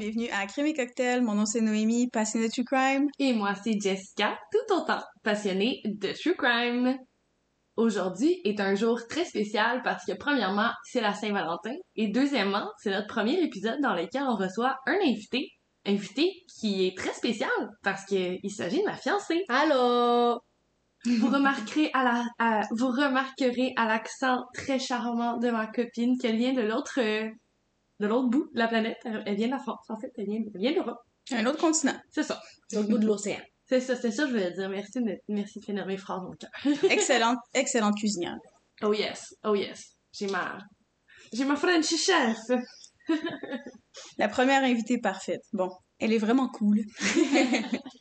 bienvenue à Crime et Cocktail. Mon nom c'est Noémie, passionnée de true crime. Et moi c'est Jessica, tout autant passionnée de true crime. Aujourd'hui est un jour très spécial parce que premièrement, c'est la Saint-Valentin et deuxièmement, c'est notre premier épisode dans lequel on reçoit un invité, invité qui est très spécial parce qu'il s'agit de ma fiancée. Allô! Vous remarquerez à la, à- vous remarquerez à l'accent très charmant de ma copine qu'elle vient de l'autre, de l'autre bout de la planète. Elle, vient de la France, en fait. Elle vient, elle vient d'Europe. Un autre continent. C'est ça. Au bout de l'océan. C'est ça, c'est ça, je voulais dire. Merci de, merci de finir mes phrases, mon cœur. Excellente, excellente cuisinière. Oh yes, oh yes. J'ai ma, j'ai ma French chef. La première invitée parfaite. Bon, elle est vraiment cool.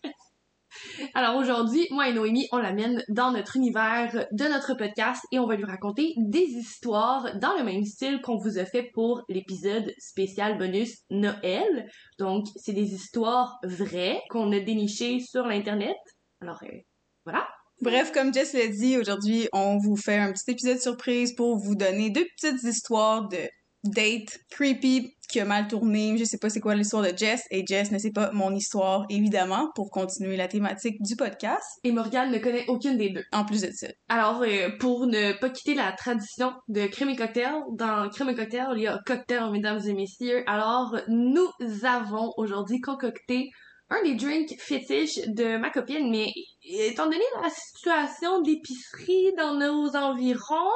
Alors aujourd'hui, moi et Noémie, on l'amène dans notre univers de notre podcast et on va lui raconter des histoires dans le même style qu'on vous a fait pour l'épisode spécial bonus Noël. Donc, c'est des histoires vraies qu'on a dénichées sur l'internet. Alors, euh, voilà. Bref, comme Jess l'a dit, aujourd'hui, on vous fait un petit épisode surprise pour vous donner deux petites histoires de date creepy qui a mal tourné. Je sais pas c'est quoi l'histoire de Jess et Jess ne sait pas mon histoire, évidemment, pour continuer la thématique du podcast. Et Morgane ne connaît aucune des deux. En plus de ça. Alors, euh, pour ne pas quitter la tradition de crème et cocktail, dans crème et cocktail, il y a cocktail, mesdames et messieurs. Alors, nous avons aujourd'hui concocté un des drinks fétiches de ma copine, mais étant donné la situation d'épicerie dans nos environs,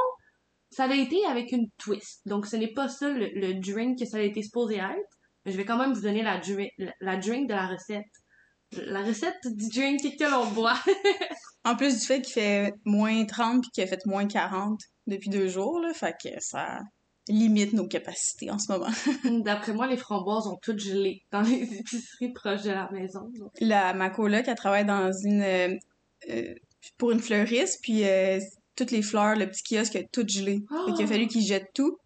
ça a été avec une twist. Donc, ce n'est pas ça le, le drink que ça a été supposé être. Mais je vais quand même vous donner la, dri- la, la drink de la recette. La recette du drink que l'on boit. En plus du fait qu'il fait moins 30 puis qu'il a fait moins 40 depuis deux jours, là, fait que ça limite nos capacités en ce moment. D'après moi, les framboises ont toutes gelé dans les épiceries proches de la maison. donc. La, ma coloc, elle travaille dans une... euh, euh, pour une fleuriste, puis euh, toutes les fleurs, le petit kiosque a tout gelé. Oh! Fait qu'il a fallu qu'ils jettent tout,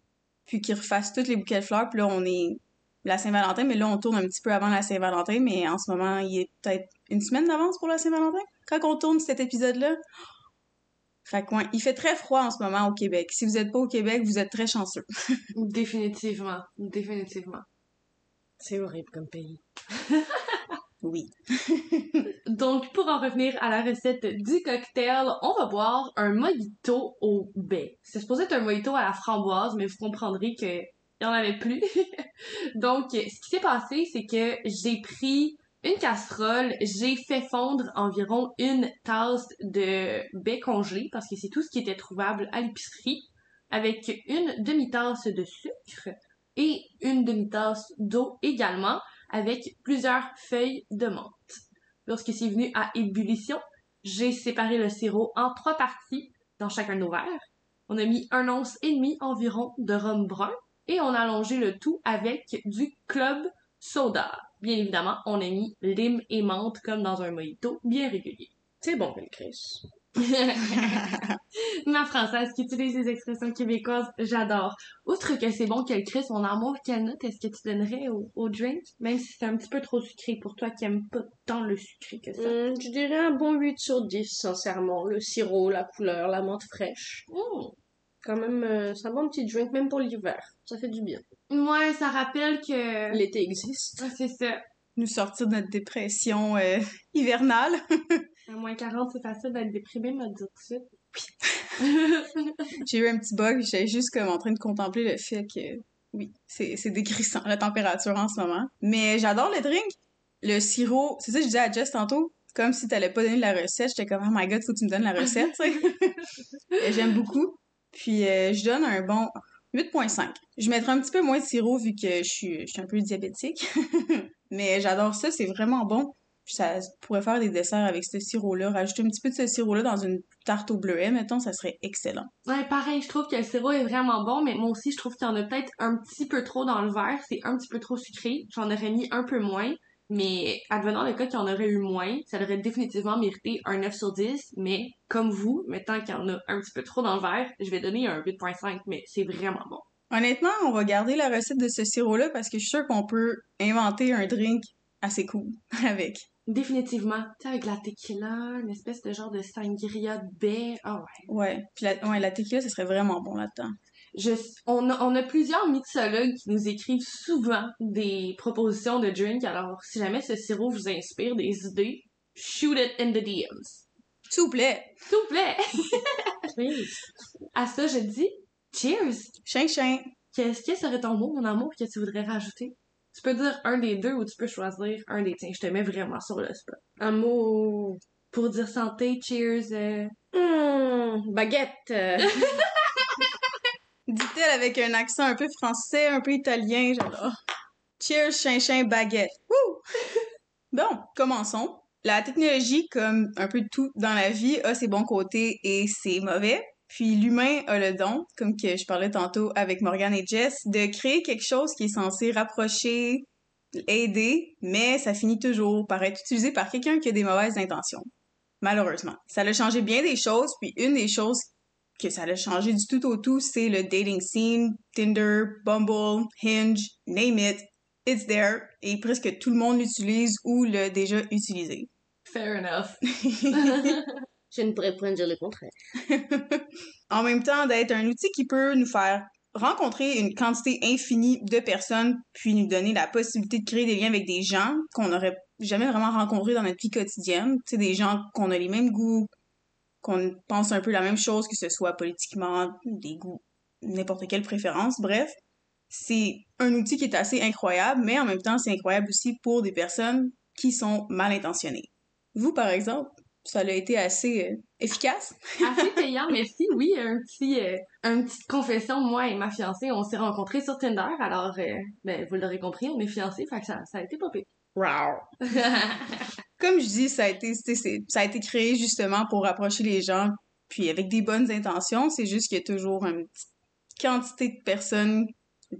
puis qu'ils refassent tous les bouquets de fleurs, puis là, on est la Saint-Valentin, mais là, on tourne un petit peu avant la Saint-Valentin, mais en ce moment, il est peut-être une semaine d'avance pour la Saint-Valentin, quand on tourne cet épisode-là. Fait que, ouais, il fait très froid en ce moment au Québec. Si vous êtes pas au Québec, vous êtes très chanceux. Définitivement, définitivement. C'est horrible comme pays. Oui. Donc, pour en revenir à la recette du cocktail, on va boire un mojito au baie. C'est supposé être un mojito à la framboise, mais vous comprendrez que il en avait plus. Donc, ce qui s'est passé, c'est que j'ai pris une casserole, j'ai fait fondre environ une tasse de baie congelé, parce que c'est tout ce qui était trouvable à l'épicerie, avec une demi-tasse de sucre et une demi-tasse d'eau également, avec plusieurs feuilles de menthe. Lorsque c'est venu à ébullition, j'ai séparé le sirop en trois parties dans chacun de nos verres. On a mis un once et demi environ de rhum brun et on a allongé le tout avec du club soda. Bien évidemment, on a mis lime et menthe comme dans un mojito bien régulier. C'est bon, Chris. Ma française qui utilise les expressions québécoises, j'adore. Outre que c'est bon qu'elle crée son amour, quelle note est-ce que tu donnerais au, au drink? Même si c'est un petit peu trop sucré pour toi qui aimes pas tant le sucré que ça. Hum, je dirais un bon 8 sur 10, sincèrement. Le sirop, la couleur, la menthe fraîche. Mm. Quand même, euh, c'est un bon petit drink, même pour l'hiver. Ça fait du bien. Ouais, ça rappelle que... L'été existe. Ah, C'est ça. Nous sortir de notre dépression euh, hivernale. À moins 40, c'est facile d'être déprimé, me dire tout de suite. J'ai eu un petit bug, j'étais juste comme en train de contempler le fait que oui, c'est c'est décrissant la température en ce moment. Mais j'adore le drink. Le sirop, c'est ça que je disais à Jess tantôt, comme si t'allais pas donner la recette, j'étais comme oh my god, faut que tu me donnes la recette, J'aime beaucoup. Puis euh, je donne un bon 8.5. Je mettrai un petit peu moins de sirop vu que je suis je suis un peu diabétique. Mais j'adore ça, c'est vraiment bon. Puis ça pourrait faire des desserts avec ce sirop-là. Rajouter un petit peu de ce sirop-là dans une tarte au bleuet, mettons, ça serait excellent. Ouais, pareil, je trouve que le sirop est vraiment bon, mais moi aussi, je trouve qu'il y en a peut-être un petit peu trop dans le verre. C'est un petit peu trop sucré. J'en aurais mis un peu moins. Mais advenant le cas qu'il y en aurait eu moins, ça aurait définitivement mérité un 9 sur 10. Mais comme vous, maintenant qu'il y en a un petit peu trop dans le verre, je vais donner un 8.5, mais c'est vraiment bon. Honnêtement, on va garder la recette de ce sirop-là parce que je suis sûre qu'on peut inventer un drink assez cool avec. Définitivement. Tu sais, avec la tequila, une espèce de genre de sangria de baie. Ah ouais. Ouais. Puis la, ouais, la tequila, ça serait vraiment bon là-dedans. je, on, a, on a plusieurs mixologues qui nous écrivent souvent des propositions de drink. Alors, si jamais ce sirop vous inspire des idées, shoot it in the DMs. S'il vous plaît. S'il vous plaît. À ça, je dis cheers. Chien, chien. Qu'est-ce que serait ton mot, mon amour, que tu voudrais rajouter? Tu peux dire un des deux ou tu peux choisir un des tiens. Je te mets vraiment sur le spot. Un mot. Pour dire santé, cheers. euh, Hmm, baguette. Dit-elle avec un accent un peu français, un peu italien, j'adore. Cheers, chien, chien, baguette. Wouh! Bon, commençons. La technologie, comme un peu tout dans la vie, a ses bons côtés et ses mauvais. Puis l'humain a le don, comme que je parlais tantôt avec Morgan et Jess, de créer quelque chose qui est censé rapprocher, aider, mais ça finit toujours par être utilisé par quelqu'un qui a des mauvaises intentions. Malheureusement. Ça a changé bien des choses, puis une des choses que ça a changé du tout au tout, c'est le dating scene, Tinder, Bumble, Hinge, name it, it's there, et presque tout le monde l'utilise ou l'a déjà utilisé. Fair enough. Je ne pourrais point dire le contraire. en même temps, d'être un outil qui peut nous faire rencontrer une quantité infinie de personnes, puis nous donner la possibilité de créer des liens avec des gens qu'on n'aurait jamais vraiment rencontrés dans notre vie quotidienne. Tu des gens qu'on a les mêmes goûts, qu'on pense un peu la même chose, que ce soit politiquement, des goûts, n'importe quelle préférence, bref. C'est un outil qui est assez incroyable, mais en même temps, c'est incroyable aussi pour des personnes qui sont mal intentionnées. Vous, par exemple, ça a été assez euh, efficace. Assez payant, merci. Oui, un petit, euh, une petite confession. Moi et ma fiancée, on s'est rencontrés sur Tinder. Alors, euh, ben, vous l'aurez compris, on est fiancés, fait que ça, ça a été pas pire. Comme je dis, ça a été, c'est- c'est- ça a été créé justement pour rapprocher les gens, puis avec des bonnes intentions. C'est juste qu'il y a toujours une petite quantité de personnes,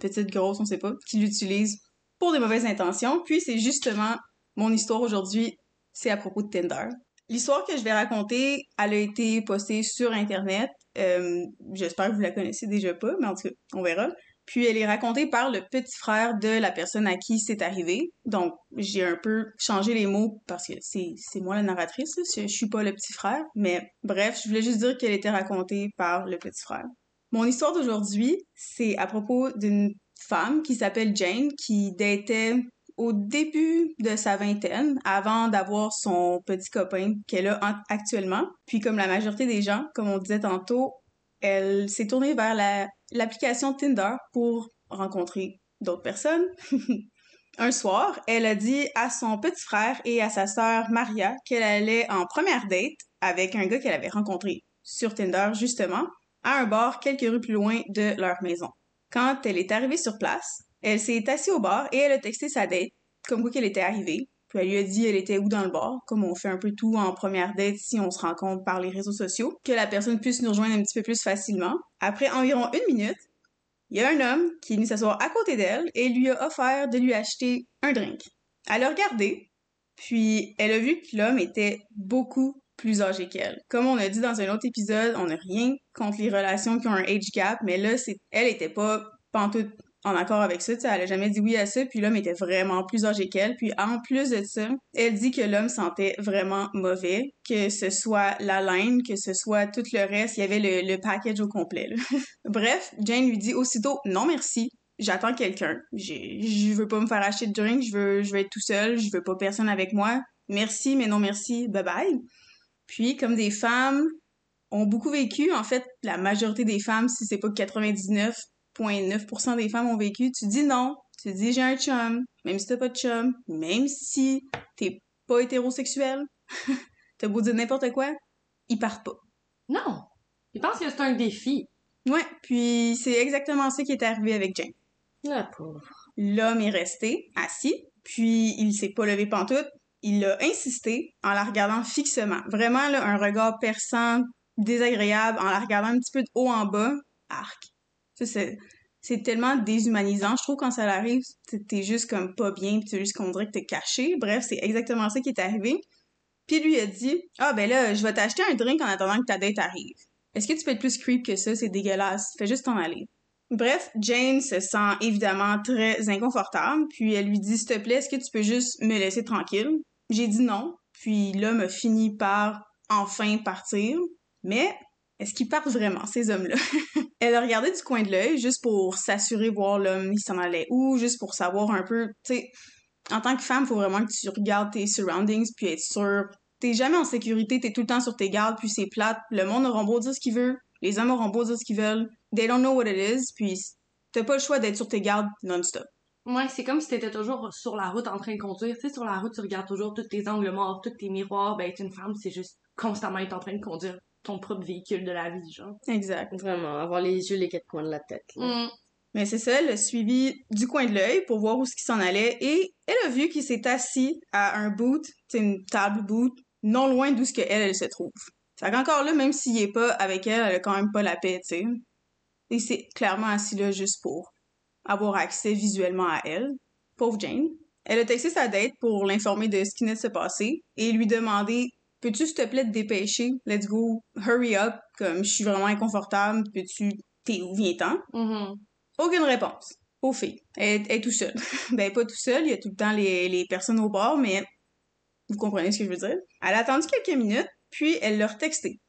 petites, grosses, on sait pas, qui l'utilisent pour des mauvaises intentions. Puis c'est justement mon histoire aujourd'hui, c'est à propos de Tinder. L'histoire que je vais raconter, elle a été postée sur Internet. Euh, J'espère que vous la connaissez déjà pas, mais en tout cas, on verra. Puis elle est racontée par le petit frère de la personne à qui c'est arrivé. Donc, j'ai un peu changé les mots parce que c'est moi la narratrice, je, je suis pas le petit frère. Mais bref, je voulais juste dire qu'elle était racontée par le petit frère. Mon histoire d'aujourd'hui, c'est à propos d'une femme qui s'appelle Jane qui datait au début de sa vingtaine, avant d'avoir son petit copain qu'elle a en- actuellement. Puis comme la majorité des gens, comme on disait tantôt, elle s'est tournée vers la- l'application Tinder pour rencontrer d'autres personnes. Un soir, elle a dit à son petit frère et à sa sœur Maria qu'elle allait en première date avec un gars qu'elle avait rencontré sur Tinder justement, à un bar quelques rues plus loin de leur maison. Quand elle est arrivée sur place, elle s'est assise au bar et elle a texté sa date, comme quoi qu'elle était arrivée. Puis elle lui a dit elle était où dans le bar, comme on fait un peu tout en première date si on se rencontre par les réseaux sociaux, que la personne puisse nous rejoindre un petit peu plus facilement. Après environ une minute, il y a un homme qui est venu s'asseoir à côté d'elle et lui a offert de lui acheter un drink. Elle a regardé, puis elle a vu que l'homme était beaucoup plus âgé qu'elle. Comme on a dit dans un autre épisode, on n'a rien contre les relations qui ont un age gap, mais là, elle était pas pantoute en accord avec ça, elle a jamais dit oui à ça, puis l'homme était vraiment plus âgé qu'elle, puis en plus de ça, elle dit que l'homme sentait vraiment mauvais, que ce soit la laine, que ce soit tout le reste, il y avait le, package au complet. Bref, Jane lui dit aussitôt non merci, j'attends quelqu'un. Je veux pas me faire acheter de drink, je veux, je veux être tout seul, je veux pas personne avec moi. Merci, mais non merci, bye bye. Puis, comme des femmes ont beaucoup vécu, en fait, la majorité des femmes, si c'est pas 99,9% des femmes ont vécu, tu dis non. Tu dis j'ai un chum, même si t'as pas de chum, même si t'es pas hétérosexuel, t'as beau dire n'importe quoi, ils partent pas. Non. Il pense que c'est un défi. Ouais, puis c'est exactement ça qui est arrivé avec Jane. La pauvre. L'homme est resté assis, puis il s'est pas levé pantoute. Il a insisté en la regardant fixement. Vraiment, là, un regard perçant, désagréable, en la regardant un petit peu de haut en bas. Arc. C'est, tellement déshumanisant. Je trouve quand ça arrive, t'es- juste comme pas bien, puis t'es juste qu'on dirait que t'es caché. Bref, c'est exactement ça qui est arrivé. Puis lui a dit, ah ben là, je vais t'acheter un drink en attendant que ta date arrive. Est-ce que tu peux être plus creep que ça? C'est dégueulasse. Fais juste t'en aller. Bref, Jane se sent évidemment très inconfortable, puis elle lui dit S'il te plaît, est-ce que tu peux juste me laisser tranquille J'ai dit non, puis l'homme a fini par enfin partir, mais est-ce qu'ils partent vraiment, ces hommes-là? Elle a regardé du coin de l'œil juste pour s'assurer voir l'homme, il s'en allait où, juste pour savoir un peu, tu sais, en tant que femme, faut vraiment que tu regardes tes surroundings puis être sûr. T'es jamais en sécurité, t'es tout le temps sur tes gardes, puis c'est plate. Le monde aura beau dire ce qu'il veut, les hommes auront beau dire ce qu'ils veulent. They don't know what it is, puis t'as pas le choix d'être sur tes gardes non-stop. Ouais, c'est comme si t'étais toujours sur la route en train de conduire. Tu sais, sur la route, tu regardes toujours tous tes angles morts, tous tes miroirs. Ben, être une femme, c'est juste constamment être en train de conduire ton propre véhicule de la vie, genre. Exact. Vraiment, avoir les yeux les quatre coins de la tête. là. Mm. Mais c'est ça, elle a suivi du coin de l'œil pour voir où ce qui s'en allait et elle a vu qu'il s'est assis à un boot, c'est une table boot, non loin d'où ce que elle, elle se trouve. Fait qu'encore là, même s'il est pas avec elle, elle a quand même pas la paix, tu sais. Et c'est clairement assis là juste pour avoir accès visuellement à elle. Pauvre Jane. Elle a texté sa date pour l'informer de ce qui venait de se passer et lui demander Peux-tu s'il te plaît te dépêcher? Let's go, hurry up, comme je suis vraiment inconfortable, peux-tu. T'es où, viens-t'en? Mhm. Aucune réponse. Aux filles. Elle, elle est tout seule. ben, pas tout seul, il y a tout le temps les, les personnes au bord, mais vous comprenez ce que je veux dire. Elle a attendu quelques minutes, puis elle leur texté.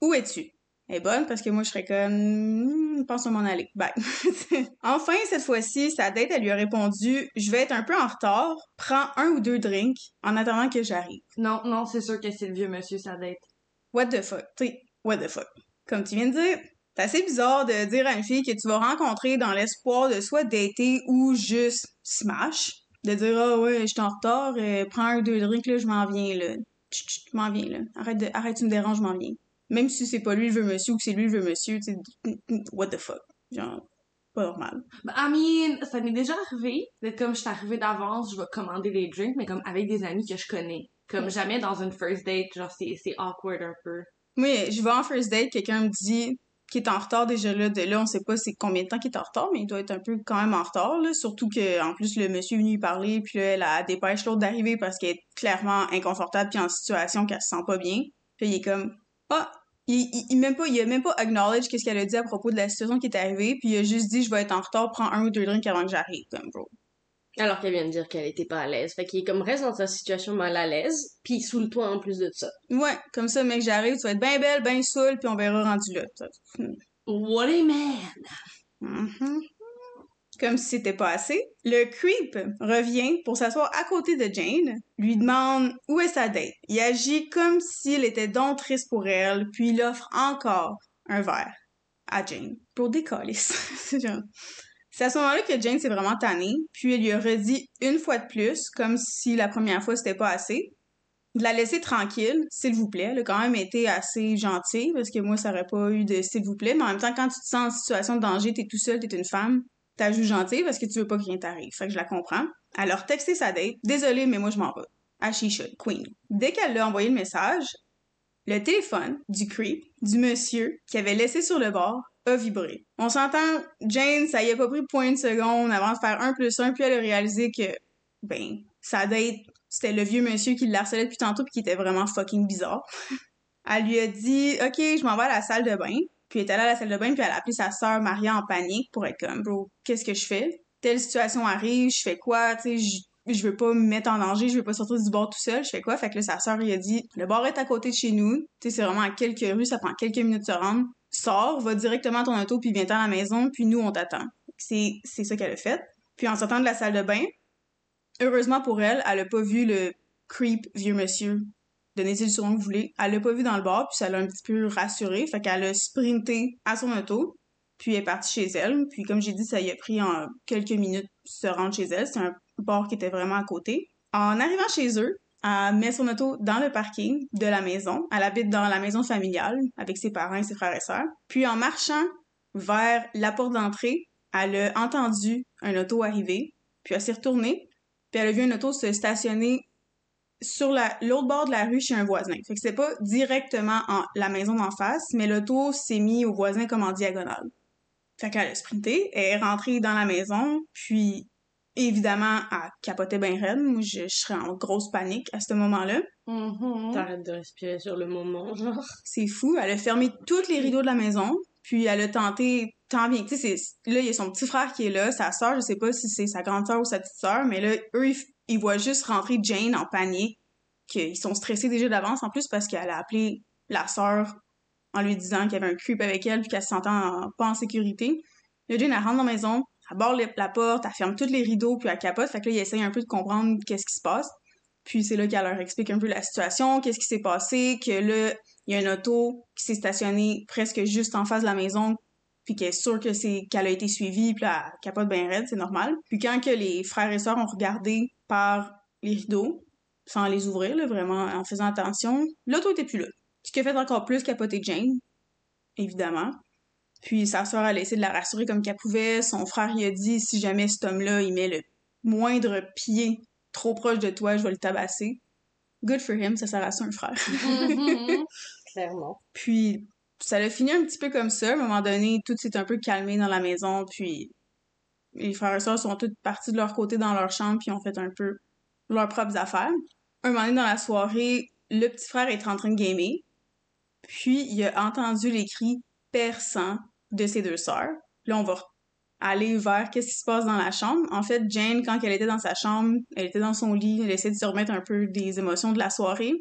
Où es-tu? Elle est bonne parce que moi, je serais comme, Pense à m'en aller. Bye. enfin, cette fois-ci, sa date, elle lui a répondu, je vais être un peu en retard, prends un ou deux drinks en attendant que j'arrive. Non, non, c'est sûr que c'est le vieux monsieur, sa date. What the fuck? Tu sais, what the fuck? Comme tu viens de dire, c'est assez bizarre de dire à une fille que tu vas rencontrer dans l'espoir de soit dater ou juste smash. De dire, ah ouais, je suis en retard, euh, prends un ou deux drinks, là, je m'en viens, là. Je m'en viens, là. Arrête, de, arrête, tu me déranges, je m'en viens. Même si c'est pas lui le veut monsieur ou que c'est lui le veut monsieur, tu sais, what the fuck? Genre, pas normal. Ben, I mean, ça m'est déjà arrivé d'être comme je suis arrivée d'avance, je vais commander les drinks, mais comme avec des amis que je connais. Comme jamais dans une first date, genre c'est c'est awkward un peu. Moi, je vais en first date, quelqu'un me dit qu'il est en retard déjà là, de là, on sait pas c'est combien de temps qu'il est en retard, mais il doit être un peu quand même en retard, là. Surtout que, en plus, le monsieur est venu lui parler, puis là, elle a dépêche l'autre d'arriver parce qu'elle est clairement inconfortable puis en situation qu'elle se sent pas bien. Puis il est comme, ah, il, il, il même pas, il a même pas acknowledge qu'est-ce qu'elle a dit à propos de la situation qui est arrivée, puis il a juste dit, je vais être en retard, prends un ou deux drinks avant que j'arrive, comme, bro. Alors qu'elle vient de dire qu'elle était pas à l'aise. Fait qu'il est comme reste dans sa situation mal à l'aise, puis sous le toit en plus de ça. Ouais, comme ça, mec, j'arrive, tu vas être bien belle, bien saoule, puis on verra rendu là. What a man! Mhm. Comme si c'était pas assez, le creep revient pour s'asseoir à côté de Jane, lui demande où est sa date. Il agit comme s'il était donc triste pour elle, puis il offre encore un verre à Jane pour genre- C'est à ce moment-là que Jane s'est vraiment tannée, puis elle lui a redit une fois de plus, comme si la première fois c'était pas assez, de la laisser tranquille, s'il vous plaît. Elle a quand même été assez gentille, parce que moi, ça aurait pas eu de s'il vous plaît, mais en même temps, quand tu te sens en situation de danger, t'es tout seul, t'es une femme, t'as juste gentille parce que tu veux pas que rien t'arrive. Fait que je la comprends. Elle a texté sa date. Désolée, mais moi, je m'en vais. Should, queen. Dès qu'elle lui a envoyé le message, le téléphone du creep, du monsieur, qui avait laissé sur le bord, a vibré. On s'entend, Jane, ça y a pas pris point de seconde avant de faire un plus un, puis elle a réalisé que, ben, sa date, c'était le vieux monsieur qui le harcelait depuis tantôt puis qui était vraiment fucking bizarre. elle lui a dit, OK, je m'en vais à la salle de bain. Puis elle est allée à la salle de bain, puis elle a appelé sa sœur Maria en panique pour être comme, bro, qu'est-ce que je fais? Telle situation arrive, je fais quoi? Tu sais, je- veux pas me mettre en danger, je veux pas sortir du bord tout seul, je fais quoi? Fait que là, sa sœur, il a dit, le bar est à côté de chez nous, tu sais, c'est vraiment à quelques rues, ça prend quelques minutes de se rendre. Sors, va directement à ton auto, puis viens-t'en à la maison, puis nous, on t'attend. C'est, c'est ça qu'elle a fait. Puis en sortant de la salle de bain, heureusement pour elle, elle a pas vu le creep vieux monsieur. Donnez-y le que vous voulez. Elle l'a pas vu dans le bar, puis ça l'a un petit peu rassurée. Fait qu'elle a sprinté à son auto, puis elle est partie chez elle. Puis comme j'ai dit, ça y a pris en quelques minutes se rendre chez elle. C'est un bar qui était vraiment à côté. En arrivant chez eux, elle met son auto dans le parking de la maison. Elle habite dans la maison familiale avec ses parents et ses frères et sœurs. Puis en marchant vers la porte d'entrée, elle a entendu un auto arriver. Puis elle s'est retournée. Puis elle a vu un auto se stationner sur la- l'autre bord de la rue chez un voisin. Fait que c'est pas directement en la maison d'en face, mais l'auto s'est mis au voisin comme en diagonale. Fait qu'elle a sprinté, elle est rentrée dans la maison, puis évidemment, elle capotait bien raide. Moi, je, je serais en grosse panique à ce moment-là. Mhm. T'arrêtes de respirer sur le moment, genre. C'est fou. Elle a fermé tous les rideaux de la maison, puis elle a tenté tant bien. Tu sais, c'est- là, il y a son petit frère qui est là, sa sœur, je sais pas si c'est sa grande sœur ou sa petite sœur, mais là, eux, ils, ils voient juste rentrer Jane en panique, qu'ils sont stressés déjà d'avance, en plus, parce qu'elle a appelé la sœur en lui disant qu'il y avait un creep avec elle puis qu'elle se sentait en- pas en sécurité. Là, Jane, elle rentre dans la maison, elle barre le- la porte, elle ferme tous les rideaux puis elle capote. Fait que là, il essaye un peu de comprendre qu'est-ce qui se passe. Puis c'est là qu'elle leur explique un peu la situation, qu'est-ce qui s'est passé, que là, il y a un auto qui s'est stationné presque juste en face de la maison puis qu'elle est sûre que c'est qu'elle a été suivie, puis là, elle capote bien raide, c'est normal. Puis quand que les frères et sœurs ont regardé par les rideaux, sans les ouvrir, là, vraiment en faisant attention, l'auto était plus là. Ce qui a fait encore plus capoter Jane, évidemment. Puis sa sœur, elle a essayé de la rassurer comme qu'elle pouvait. Son frère, il a dit, si jamais cet homme-là, il met le moindre pied trop proche de toi, je vais le tabasser. Good for him, ça sert à ça un frère. Mhm. Clairement. Puis ça a fini un petit peu comme ça. À un moment donné, tout s'est un peu calmé dans la maison, puis les frères et sœurs sont tous partis de leur côté dans leur chambre, puis ont fait un peu leurs propres affaires. Un moment donné dans la soirée, le petit frère est en train de gamer, puis il a entendu les cris perçants de ses deux sœurs. Là, on va aller vers qu'est-ce qui se passe dans la chambre. En fait, Jane, quand elle était dans sa chambre, elle était dans son lit, elle essayait de se remettre un peu des émotions de la soirée.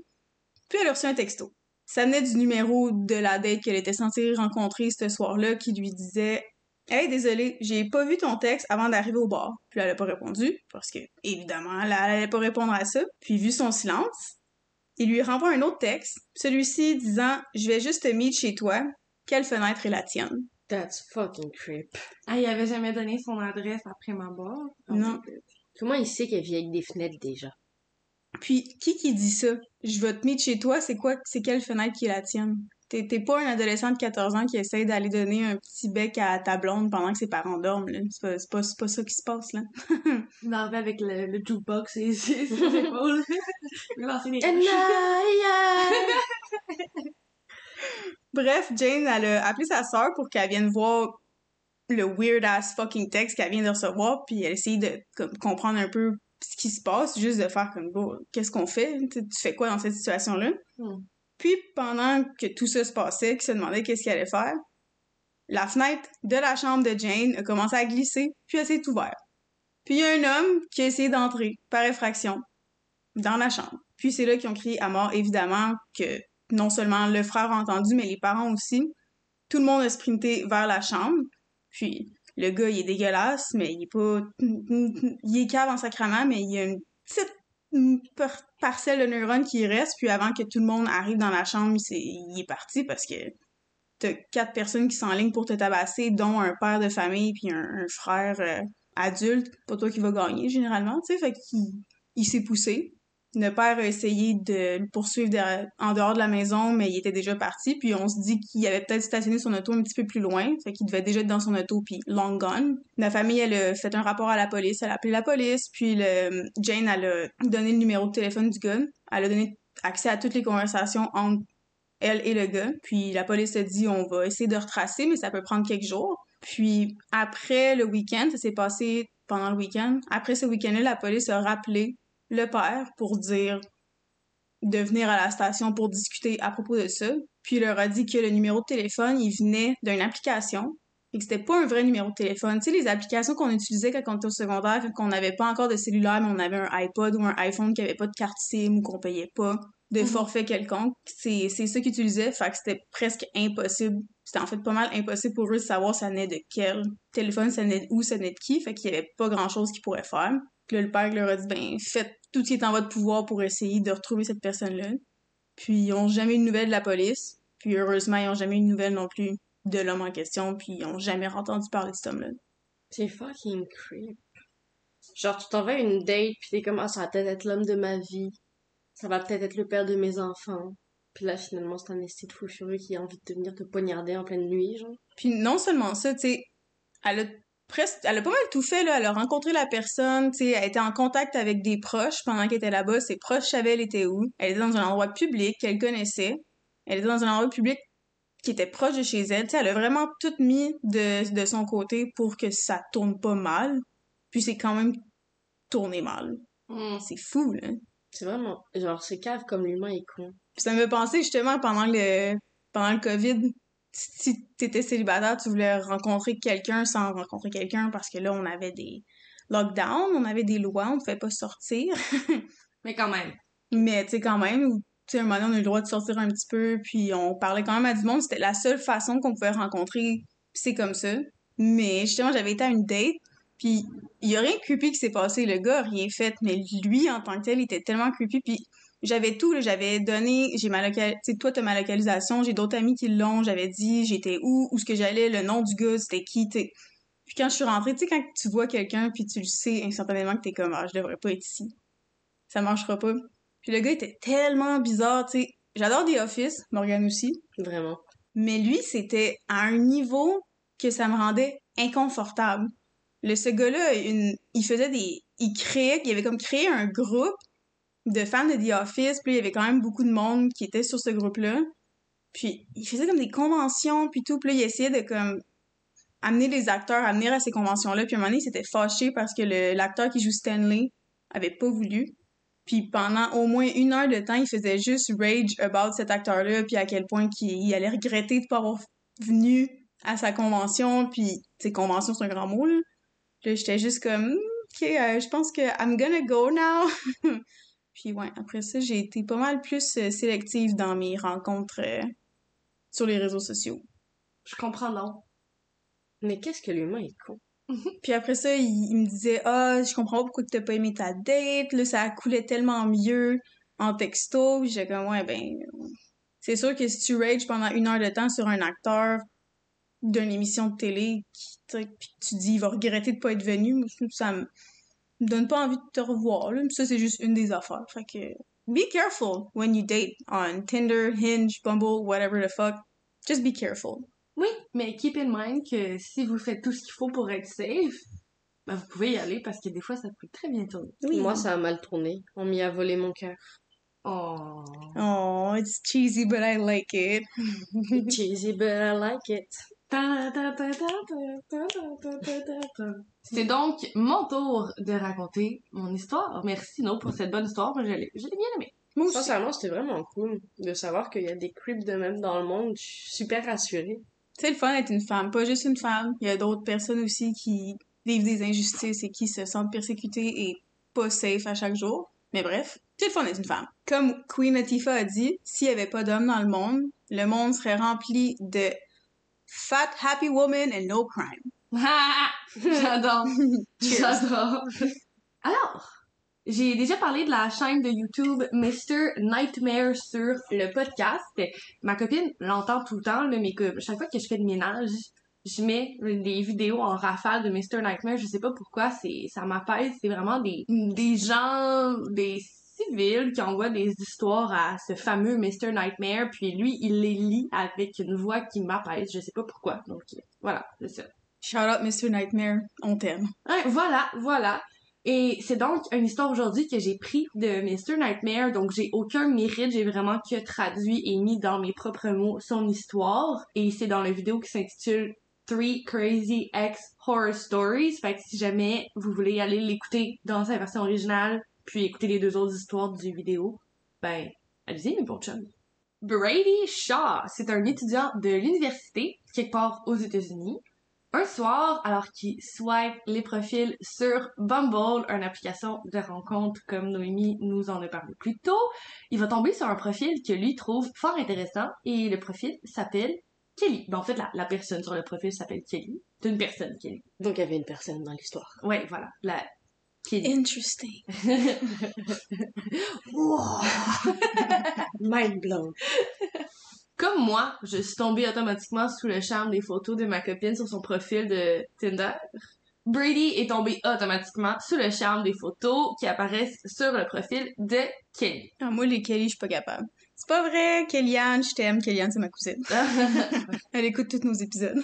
Puis elle a reçu un texto. Ça venait du numéro de la date qu'elle était censée rencontrer ce soir-là qui lui disait Hey, désolé, j'ai pas vu ton texte avant d'arriver au bar. Puis elle a pas répondu, parce que, évidemment, elle, elle allait pas répondre à ça. Puis vu son silence, il lui renvoie un autre texte, celui-ci disant Je vais juste te meet chez toi. Quelle fenêtre est la tienne? That's fucking creep. Ah, il avait jamais donné son adresse après ma mort. Non. Comment il sait qu'elle vit avec des fenêtres déjà? Puis, qui qui dit ça? Je vais te meet chez toi, c'est quoi, c'est quelle fenêtre qui est la tienne? T'es, pas un adolescent de 14 ans qui essaie d'aller donner un petit bec à ta blonde pendant que ses parents dorment, là. C'est pas, c'est pas, c'est pas ça qui se passe, là. Il m'en avec le, le jukebox et ses épaules. Des I, Bref, Jane, elle a appelé sa sœur pour qu'elle vienne voir le weird-ass fucking texte qu'elle vient de recevoir, puis elle essaye de comme, comprendre un peu ce qui se passe, juste de faire comme, bon, qu'est-ce qu'on fait? Tu tu fais quoi dans cette situation-là? Hmm. Puis, pendant que tout ça se passait, qu'il se demandait qu'est-ce qu'il allait faire, la fenêtre de la chambre de Jane a commencé à glisser, puis elle s'est ouverte. Puis il y a un homme qui a essayé d'entrer, par effraction, dans la chambre. Puis c'est là qu'ils ont crié à mort, évidemment, que non seulement le frère a entendu, mais les parents aussi. Tout le monde a sprinté vers la chambre. Puis le gars, il est dégueulasse, mais il est pas... Il est cave en sacrament, mais il y a une petite une par- parcelle de neurones qui reste, puis avant que tout le monde arrive dans la chambre, il est parti parce que t'as quatre personnes qui sont en ligne pour te tabasser, dont un père de famille puis un, un frère euh, adulte. Pas toi qui va gagner, généralement, tu sais, fait qu'il il s'est poussé. Le père a essayé de le poursuivre en dehors de la maison, mais il était déjà parti. Puis on se dit qu'il avait peut-être stationné son auto un petit peu plus loin, fait qu'il devait déjà être dans son auto, puis long gone. La famille, elle a fait un rapport à la police, elle a appelé la police, puis Jane, elle a donné le numéro de téléphone du gars. Elle a donné accès à toutes les conversations entre elle et le gars. Puis la police a dit on va essayer de retracer, mais ça peut prendre quelques jours. Puis après le week-end, ça s'est passé pendant le week-end. Après ce week-end-là, la police a rappelé le père pour dire de venir à la station pour discuter à propos de ça. Puis il leur a dit que le numéro de téléphone, il venait d'une application et que c'était pas un vrai numéro de téléphone. Tu sais, les applications qu'on utilisait quand on était au secondaire, quand on n'avait pas encore de cellulaire, mais on avait un iPod ou un iPhone qui avait pas de carte SIM ou qu'on payait pas de Mhm. forfait quelconque. C'est, c'est ça qu'ils utilisaient, fait que c'était presque impossible. C'était en fait pas mal impossible pour eux de savoir ça venait de quel téléphone, ça venait de où, ça venait de qui, fait qu'il y avait pas grand chose qu'ils pourraient faire. Puis là, le père leur a dit, ben, faites tout ce qui est en votre pouvoir pour essayer de retrouver cette personne-là. Puis ils ont jamais eu de nouvelles de la police. Puis heureusement, ils ont jamais eu de nouvelles non plus de l'homme en question, puis ils ont jamais entendu parler de cet homme-là. C'est fucking creep. Genre, tu t'en vas à une date, pis t'es comme, ah, ça va peut-être être l'homme de ma vie. Ça va peut-être être le père de mes enfants. Puis là, finalement, c'est un esti de fou furieux qui a envie de venir te poignarder en pleine nuit, genre. Puis non seulement ça, tu sais, elle a presque, elle a pas mal tout fait, là. Elle a rencontré la personne, tu sais, elle était en contact avec des proches pendant qu'elle était là-bas. Ses proches savaient elle était où. Elle était dans un endroit public qu'elle connaissait. Elle était dans un endroit public qui était proche de chez elle. Tu sais, elle a vraiment tout mis de, de son côté pour que ça tourne pas mal. Puis c'est quand même tourné mal. Hmm. C'est fou, là. C'est vraiment, genre, c'est cave comme l'humain est con. Puis ça me fait penser justement pendant le pendant le COVID, si t'étais célibataire, tu voulais rencontrer quelqu'un sans rencontrer quelqu'un parce que là on avait des lockdowns, on avait des lois, on ne pouvait pas sortir. Mais quand même. Mais tu sais quand même, tu sais, un moment donné, on a eu le droit de sortir un petit peu, puis on parlait quand même à du monde. C'était la seule façon qu'on pouvait rencontrer, c'est comme ça. Mais justement, j'avais été à une date, puis il y a rien de creepy qui s'est passé. Le gars a rien fait, mais lui, en tant que tel, il était tellement creepy, puis j'avais tout, j'avais donné, j'ai ma localisation, tu sais, toi, t'as ma localisation, j'ai d'autres amis qui l'ont, j'avais dit j'étais où, où ce que j'allais, le nom du gars, c'était qui, tu sais. Puis quand je suis rentrée, tu sais, quand tu vois quelqu'un, puis tu le sais instantanément que t'es comme, ah, je devrais pas être ici. Ça marchera pas. Puis le gars était tellement bizarre, tu sais. J'adore The Office, Morgan aussi. Vraiment. Mais lui, c'était à un niveau que ça me rendait inconfortable. Le, ce gars-là, une, il faisait des... Il créait, il avait comme créé un groupe de fans de The Office, puis il y avait quand même beaucoup de monde qui était sur ce groupe-là. Puis il faisait comme des conventions, puis tout, puis il essayait de comme amener les acteurs à venir à ces conventions-là, puis à un moment donné, il s'était fâché parce que l'acteur qui joue Stanley avait pas voulu. Puis pendant au moins une heure de temps, il faisait juste rage about cet acteur-là, puis à quel point il allait regretter de pas avoir venu à sa convention, puis, tu sais, convention, c'est un grand mot, là. Puis j'étais juste comme, Hmm, OK, euh, je pense que I'm gonna go now. puis ouais, après ça, j'ai été pas mal plus euh, sélective dans mes rencontres euh, sur les réseaux sociaux. Je comprends, non. Mais qu'est-ce que l'humain est con? Puis après ça, il, il me disait Ah, je comprends pas pourquoi t'as pas aimé ta date, là, ça coulait tellement mieux en texto. Puis j'étais comme Ouais, ben, c'est sûr que si tu rages pendant une heure de temps sur un acteur d'une émission de télé, qui, puis tu dis il va regretter de pas être venu, moi, je trouve que ça me me donne pas envie de te revoir. Là. Mais ça, c'est juste une des affaires. Fait que, be careful when you date on Tinder, Hinge, Bumble, whatever the fuck. Just be careful. Oui, mais keep in mind que si vous faites tout ce qu'il faut pour être safe, ben vous pouvez y aller parce que des fois ça peut très bien tourner. Oui. Moi, ça a mal tourné. On m'y a volé mon cœur. Oh. Oh, it's cheesy, but I like it. Cheesy, but I like it. C'est donc mon tour de raconter mon histoire. Merci No pour cette bonne histoire. Moi, je l'ai je l'ai bien aimée. Moi aussi. Sincèrement, c'était vraiment cool de savoir qu'il y a des creeps de même dans le monde. Je suis super rassurée. C'est le fun d'être une femme, pas juste une femme. Il y a d'autres personnes aussi qui vivent des injustices et qui se sentent persécutées et pas safe à chaque jour. Mais bref, c'est le fun d'être une femme. Comme Queen Latifah a dit, s'il y avait pas d'hommes dans le monde, le monde serait rempli de fat, happy women and no crime. J'adore. J'adore. Alors, j'ai déjà parlé de la chaîne de YouTube Mr. Nightmare sur le podcast. Ma copine l'entend tout le temps, là, mais que chaque fois que je fais le ménage, je mets des vidéos en rafale de Mr. Nightmare. Je sais pas pourquoi, c'est ça m'apaise. C'est vraiment des, des gens, des civils qui envoient des histoires à ce fameux Mr. Nightmare, puis lui, il les lit avec une voix qui m'apaise. Je sais pas pourquoi. Donc, voilà, c'est ça. Shout out Mr. Nightmare, on t'aime. Ouais, voilà, voilà. Et c'est donc une histoire aujourd'hui que j'ai pris de Mr. Nightmare, donc j'ai aucun mérite, j'ai vraiment que traduit et mis dans mes propres mots son histoire. Et c'est dans la vidéo qui s'intitule Three Crazy Ex Horror Stories. Fait que si jamais vous voulez aller l'écouter dans sa version originale, puis écouter les deux autres histoires du vidéo, ben, allez-y, mes bons chums. Brady Shaw, c'est un étudiant de l'université, quelque part aux États-Unis. Un soir, alors qu'il swipe les profils sur Bumble, une application de rencontre comme Noémie nous en a parlé plus tôt, il va tomber sur un profil que lui trouve fort intéressant et le profil s'appelle Kelly. Ben, en fait, la, la personne sur le profil s'appelle Kelly. C'est une personne, Kelly. Donc, il y avait une personne dans l'histoire. Ouais, voilà. La Kelly. Interesting. Mind blown. Comme moi, je suis tombée automatiquement sous le charme des photos de ma copine sur son profil de Tinder. Brady est tombé automatiquement sous le charme des photos qui apparaissent sur le profil de Kelly. Ah, moi, les Kelly, je suis pas capable. C'est pas vrai, Kellyanne, je t'aime. Kellyanne, c'est ma cousine. Elle écoute tous nos épisodes.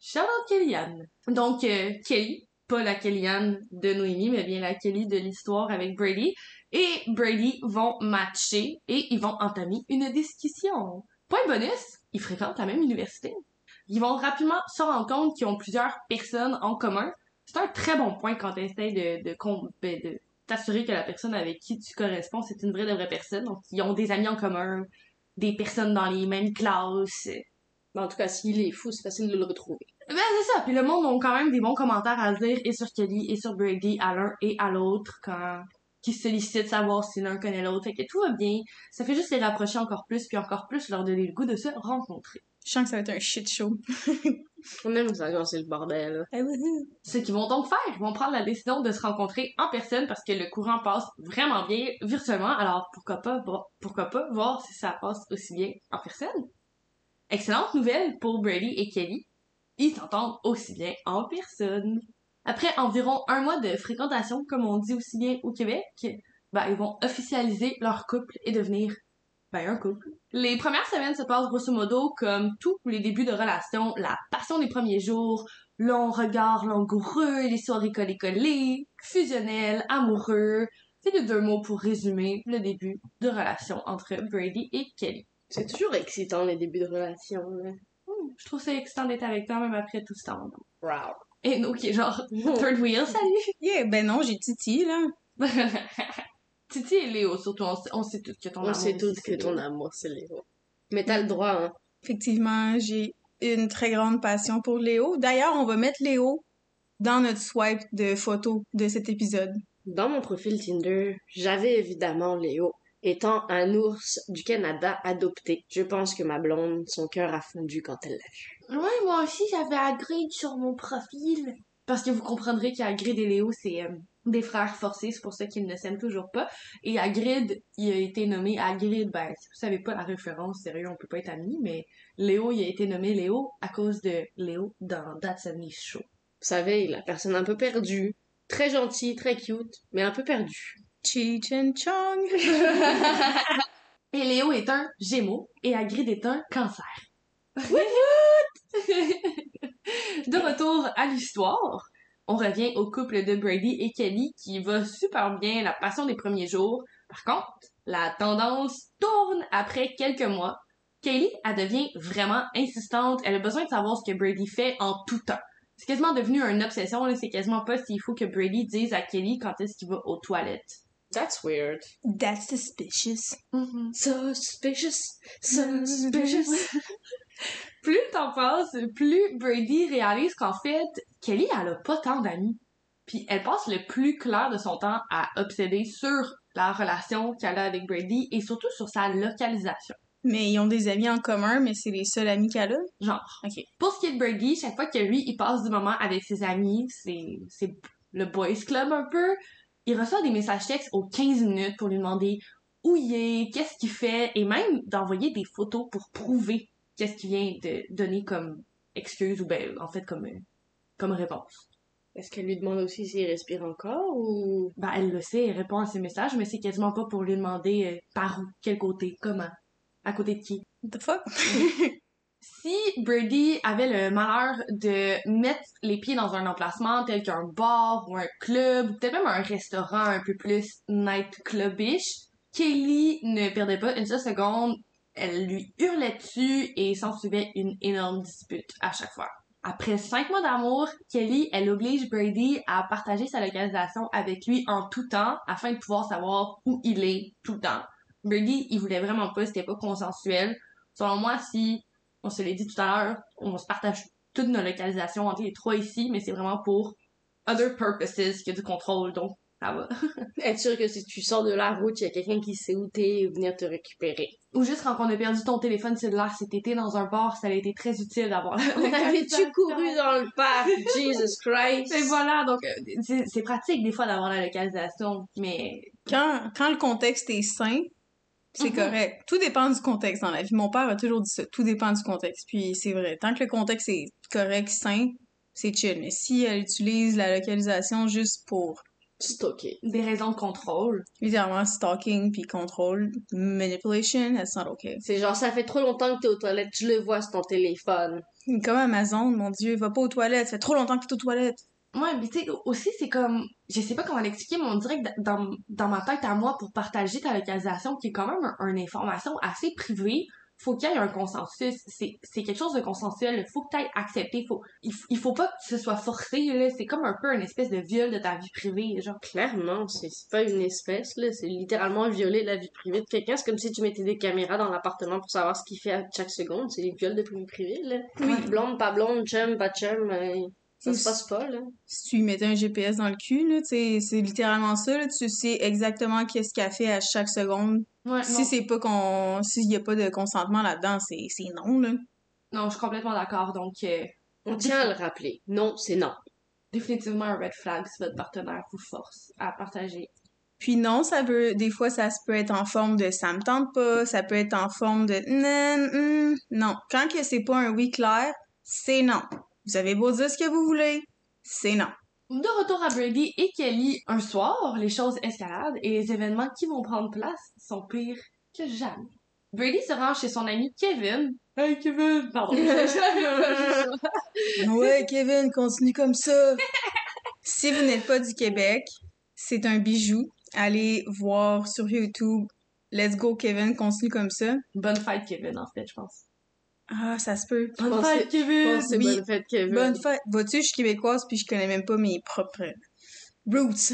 Shout out Kellyanne. Donc, euh, Kelly, pas la Kellyanne de Noémie, mais bien la Kelly de l'histoire avec Brady. Et Brady vont matcher et ils vont entamer une discussion. Point bonus, ils fréquentent la même université. Ils vont rapidement se rendre compte qu'ils ont plusieurs personnes en commun. C'est un très bon point quand tu essaies de, de, com- ben, de t'assurer que la personne avec qui tu corresponds, c'est une vraie de vraie personne. Donc, ils ont des amis en commun, des personnes dans les mêmes classes. En tout cas, s'il est fou, c'est facile de le retrouver. Ben, c'est ça. Puis le monde ont quand même des bons commentaires à dire et sur Kelly et sur Brady à l'un et à l'autre quand qui se sollicitent savoir si l'un connaît l'autre. Fait que tout va bien. Ça fait juste les rapprocher encore plus, puis encore plus leur donner le goût de se rencontrer. Je sens que ça va être un shit show. On aime ça quand c'est le bordel. Ah. Ce qu'ils vont donc faire, ils vont prendre la décision de se rencontrer en personne parce que le courant passe vraiment bien virtuellement. Alors pourquoi pas, pourquoi pas voir si ça passe aussi bien en personne? Excellente nouvelle pour Brady et Kelly. Ils s'entendent aussi bien en personne. Après environ un mois de fréquentation, comme on dit aussi bien au Québec, ben, ils vont officialiser leur couple et devenir ben, un couple. Les premières semaines se passent grosso modo comme tous les débuts de relation, la passion des premiers jours, long regard langoureux, les soirées collées-collées, fusionnel, amoureux. C'est les deux mots pour résumer le début de relation entre Brady et Kelly. C'est toujours excitant les débuts de relation. Je trouve ça excitant d'être avec toi même après tout ce temps. Wow. Et nous qui est genre third wheel, salut! Yeah, ben non, j'ai Titi, là. Titi et Léo, surtout, on sait, on sait tous que ton On amour sait aussi, tous c'est que ton amour, c'est Léo. Mais t'as le droit, hein. Effectivement, j'ai une très grande passion pour Léo. D'ailleurs, on va mettre Léo dans notre swipe de photos de cet épisode. Dans mon profil Tinder, j'avais évidemment Léo. Étant un ours du Canada adopté, je pense que ma blonde, son cœur a fondu quand elle l'a vu. Ouais, moi aussi, j'avais Hagrid sur mon profil. Parce que vous comprendrez qu'Hagrid et Léo, c'est euh, des frères forcés, c'est pour ça qu'ils ne s'aiment toujours pas. Et Hagrid, il a été nommé Hagrid, ben, si vous savez pas la référence, sérieux, on peut pas être amis, mais Léo, il a été nommé Léo à cause de Léo dans That's a Niche Show. Vous savez, la personne un peu perdue, très gentille, très cute, mais un peu perdue. Cheech and Chong. Et Léo est un Gémeaux et Hagrid est un Cancer. de retour à l'histoire, on revient au couple de Brady et Kelly qui va super bien, la passion des premiers jours. Par contre, la tendance tourne après quelques mois. Kelly, elle devient vraiment insistante. Elle a besoin de savoir ce que Brady fait en tout temps. C'est quasiment devenu une obsession. C'est quasiment pas s'il faut que Brady dise à Kelly quand est-ce qu'il va aux toilettes. That's weird. That's suspicious. So suspicious, so suspicious. plus le temps passe, plus Brady réalise qu'en fait, Kelly, elle a pas tant d'amis. Puis elle passe le plus clair de son temps à obséder sur la relation qu'elle a avec Brady et surtout sur sa localisation. Mais ils ont des amis en commun, mais c'est les seuls amis qu'elle a? Genre. Ok. Pour ce qui est de Brady, chaque fois que lui, il passe du moment avec ses amis, c'est, c'est le boys club un peu, il reçoit des messages textes aux 15 minutes pour lui demander où il est, qu'est-ce qu'il fait, et même d'envoyer des photos pour prouver qu'est-ce qu'il vient de donner comme excuse ou ben, en fait, comme, euh, comme réponse. Est-ce qu'elle lui demande aussi s'il respire encore ou... Ben, elle le sait, elle répond à ses messages, mais c'est quasiment pas pour lui demander euh, par où, quel côté, comment, à côté de qui. What the fuck? Si Brady avait le malheur de mettre les pieds dans un emplacement tel qu'un bar ou un club, peut-être même un restaurant un peu plus nightclubish, Kelly ne perdait pas une seule seconde. Elle lui hurlait dessus et s'en suivait une énorme dispute à chaque fois. Après cinq mois d'amour, Kelly, elle oblige Brady à partager sa localisation avec lui en tout temps afin de pouvoir savoir où il est tout le temps. Brady, il voulait vraiment pas, c'était pas consensuel. Selon moi, si on se l'a dit tout à l'heure, on se partage toutes nos localisations entre les trois ici, mais c'est vraiment pour other purposes que du contrôle, donc ça va. Être sûr que si tu sors de la route, il y a quelqu'un qui sait où t'es et venir te récupérer. Ou juste quand on a perdu ton téléphone cellulaire cet été dans un bar, ça a été très utile d'avoir la On avait-tu couru dans le parc? Jesus Christ! Et voilà, donc euh, c'est c'est pratique des fois d'avoir la localisation, mais Quand, quand le contexte est sain, c'est Mhm. correct. Tout dépend du contexte dans la vie. Mon père a toujours dit ça. Tout dépend du contexte. Puis c'est vrai. Tant que le contexte est correct, sain, c'est chill. Mais si elle utilise la localisation juste pour ok. des raisons de contrôle. littéralement stalking puis contrôle, manipulation, that's not okay. C'est genre, ça fait trop longtemps que t'es aux toilettes, je le vois sur ton téléphone. Comme Amazon, mon dieu, va pas aux toilettes. Ça fait trop longtemps que t'es aux toilettes. Ouais, mais tu sais, aussi, c'est comme, je sais pas comment l'expliquer, mais on dirait que dans, dans ma tête à moi, pour partager ta localisation, qui est quand même un- une information assez privée, faut qu'il y ait un consensus. C'est, c'est quelque chose de consensuel. Faut que tu aies accepté. Faut, il, il faut pas que ce soit forcé, là. C'est comme un peu une espèce de viol de ta vie privée, genre. Clairement, c'est c'est pas une espèce, là. C'est littéralement violer la vie privée de quelqu'un. C'est comme si tu mettais des caméras dans l'appartement pour savoir ce qu'il fait à chaque seconde. C'est les viols de vie privée, là. Oui. Blonde, pas blonde, chum, pas chum. euh, Ça se passe pas, là. Si tu lui mettais un GPS dans le cul, là, tu sais, c'est littéralement ça, là, tu sais exactement qu'est-ce qu'elle fait à chaque seconde. Ouais, Si c'est pas qu'on, s'il y a pas de consentement là-dedans, c'est, non, là. Non, je suis complètement d'accord. Donc, euh, On tient à le rappeler. Non, c'est non. définitivement un red flag si votre partenaire vous force à partager. Puis non, ça peut, des fois, ça peut être en forme de ça me tente pas, ça peut être en forme de non, hum, non. Quand que c'est pas un oui clair, c'est non. Vous avez beau dire ce que vous voulez, c'est non. De retour à Brady et Kelly, un soir, les choses escaladent et les événements qui vont prendre place sont pires que jamais. Brady se rend chez son ami Kevin. Hey Kevin! Pardon. Ouais, Kevin, continue comme ça. si vous n'êtes pas du Québec, c'est un bijou. Allez voir sur YouTube. Let's go, Kevin, continue comme ça. Bonne fête Kevin, en fait, je pense. Ah, ça se peut. Bonne pense fête Je Kevin! pense que c'est oui. bonne fête, Kevin. Bonne fête. Vois-tu, je suis québécoise puis je connais même pas mes propres roots.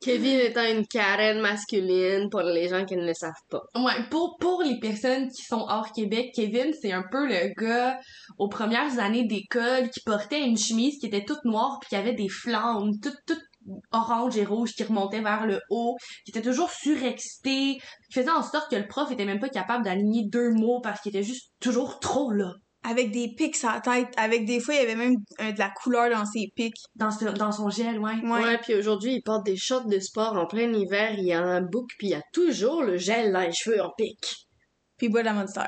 Kevin étant une Karen masculine pour les gens qui ne le savent pas. Ouais, pour, pour les personnes qui sont hors Québec, Kevin, c'est un peu le gars aux premières années d'école qui portait une chemise qui était toute noire puis qui avait des flammes toutes, toutes orange et rouge qui remontaient vers le haut, qui était toujours surexcité, qui faisait en sorte que le prof était même pas capable d'aligner deux mots parce qu'il était juste toujours trop là. avec des pics à la tête. Avec des fois, il y avait même euh, de la couleur dans ses pics. Dans, ce- dans son gel, ouais. Ouais. Ouais, puis aujourd'hui, il porte des shorts de sport en plein hiver, il y a un bouc, puis il y a toujours le gel dans les cheveux en pic. Puis il boit de la Monster.